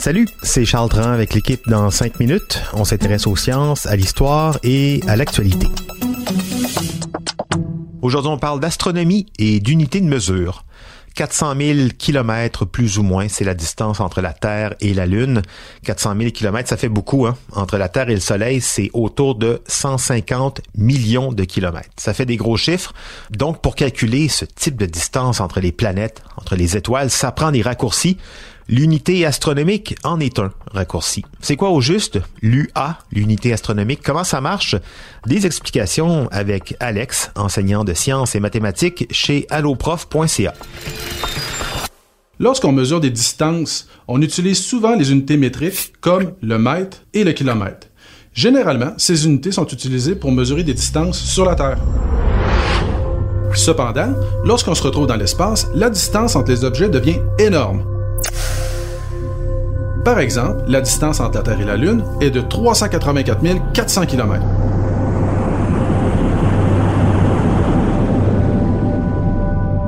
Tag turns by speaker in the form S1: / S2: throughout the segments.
S1: Salut, c'est Charles Tran avec l'équipe dans 5 minutes. On s'intéresse aux sciences, à l'histoire et à l'actualité. Aujourd'hui, on parle d'astronomie et d'unités de mesure. 400 000 kilomètres plus ou moins, c'est la distance entre la Terre et la Lune. 400 000 kilomètres, ça fait beaucoup. Hein? Entre la Terre et le Soleil, c'est autour de 150 millions de kilomètres. Ça fait des gros chiffres. Donc, pour calculer ce type de distance entre les planètes, entre les étoiles, ça prend des raccourcis. L'unité astronomique en est un raccourci. C'est quoi au juste? l'UA, l'unité astronomique? Comment ça marche? Des explications avec Alex, enseignant de sciences et mathématiques chez alloprof.ca.
S2: Lorsqu'on mesure des distances, on utilise souvent les unités métriques comme le mètre et le kilomètre. Généralement, ces unités sont utilisées pour mesurer des distances sur la Terre. Cependant, lorsqu'on se retrouve dans l'espace, la distance entre les objets devient énorme. Par exemple, la distance entre la Terre et la Lune est de 384 400 km.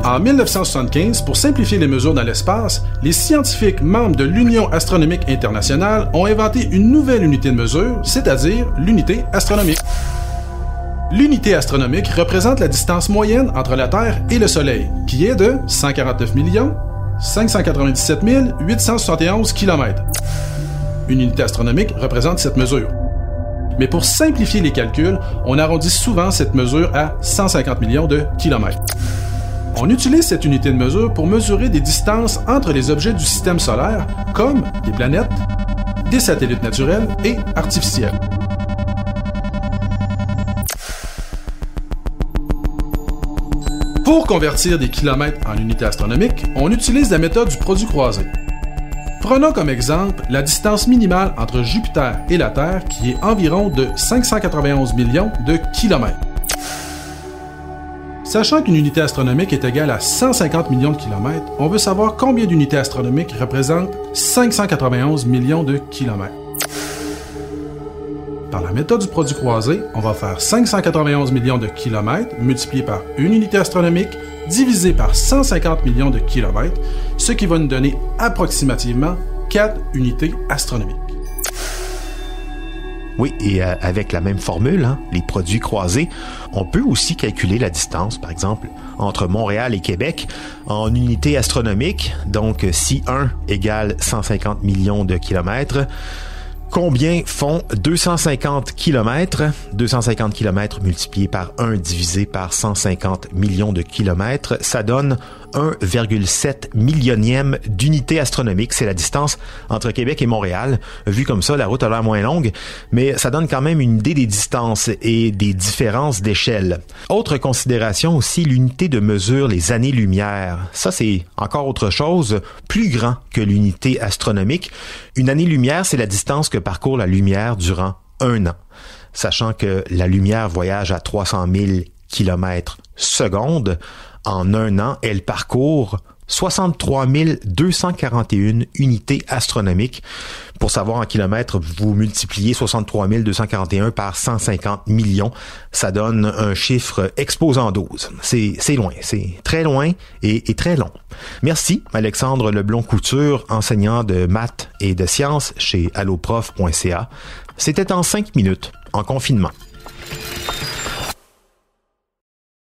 S2: En 1975, pour simplifier les mesures dans l'espace, les scientifiques membres de l'Union astronomique internationale ont inventé une nouvelle unité de mesure, c'est-à-dire l'unité astronomique. L'unité astronomique représente la distance moyenne entre la Terre et le Soleil, qui est de 149 millions 597 871 km. Une unité astronomique représente cette mesure. Mais pour simplifier les calculs, on arrondit souvent cette mesure à 150 millions de kilomètres. On utilise cette unité de mesure pour mesurer des distances entre les objets du système solaire, comme des planètes, des satellites naturels et artificiels. Pour convertir des kilomètres en unités astronomiques, on utilise la méthode du produit croisé. Prenons comme exemple la distance minimale entre Jupiter et la Terre qui est environ de 591 millions de kilomètres. Sachant qu'une unité astronomique est égale à 150 millions de kilomètres, on veut savoir combien d'unités astronomiques représentent 591 millions de kilomètres. Par la méthode du produit croisé, on va faire 591 millions de kilomètres multiplié par une unité astronomique divisé par 150 millions de kilomètres, ce qui va nous donner approximativement 4 unités astronomiques.
S1: Oui, et euh, avec la même formule, hein, les produits croisés, on peut aussi calculer la distance, par exemple, entre Montréal et Québec en unités astronomiques. Donc, si 1 égale 150 millions de kilomètres, Combien font 250 km? 250 km multiplié par 1 divisé par 150 millions de kilomètres, ça donne 1,7 millionième d'unité astronomique. C'est la distance entre Québec et Montréal. Vu comme ça, la route a l'air moins longue, mais ça donne quand même une idée des distances et des différences d'échelle. Autre considération aussi, l'unité de mesure, les années-lumière. Ça, c'est encore autre chose, plus grand que l'unité astronomique. Une année-lumière, c'est la distance que parcourt la lumière durant un an. Sachant que la lumière voyage à 300 000 km secondes, en un an, elle parcourt 63 241 unités astronomiques. Pour savoir en kilomètres, vous multipliez 63 241 par 150 millions. Ça donne un chiffre exposant 12. C'est loin, c'est très loin et, très long. Merci Alexandre Leblon-Couture, enseignant de maths et de sciences chez alloprof.ca. C'était en cinq minutes, en confinement.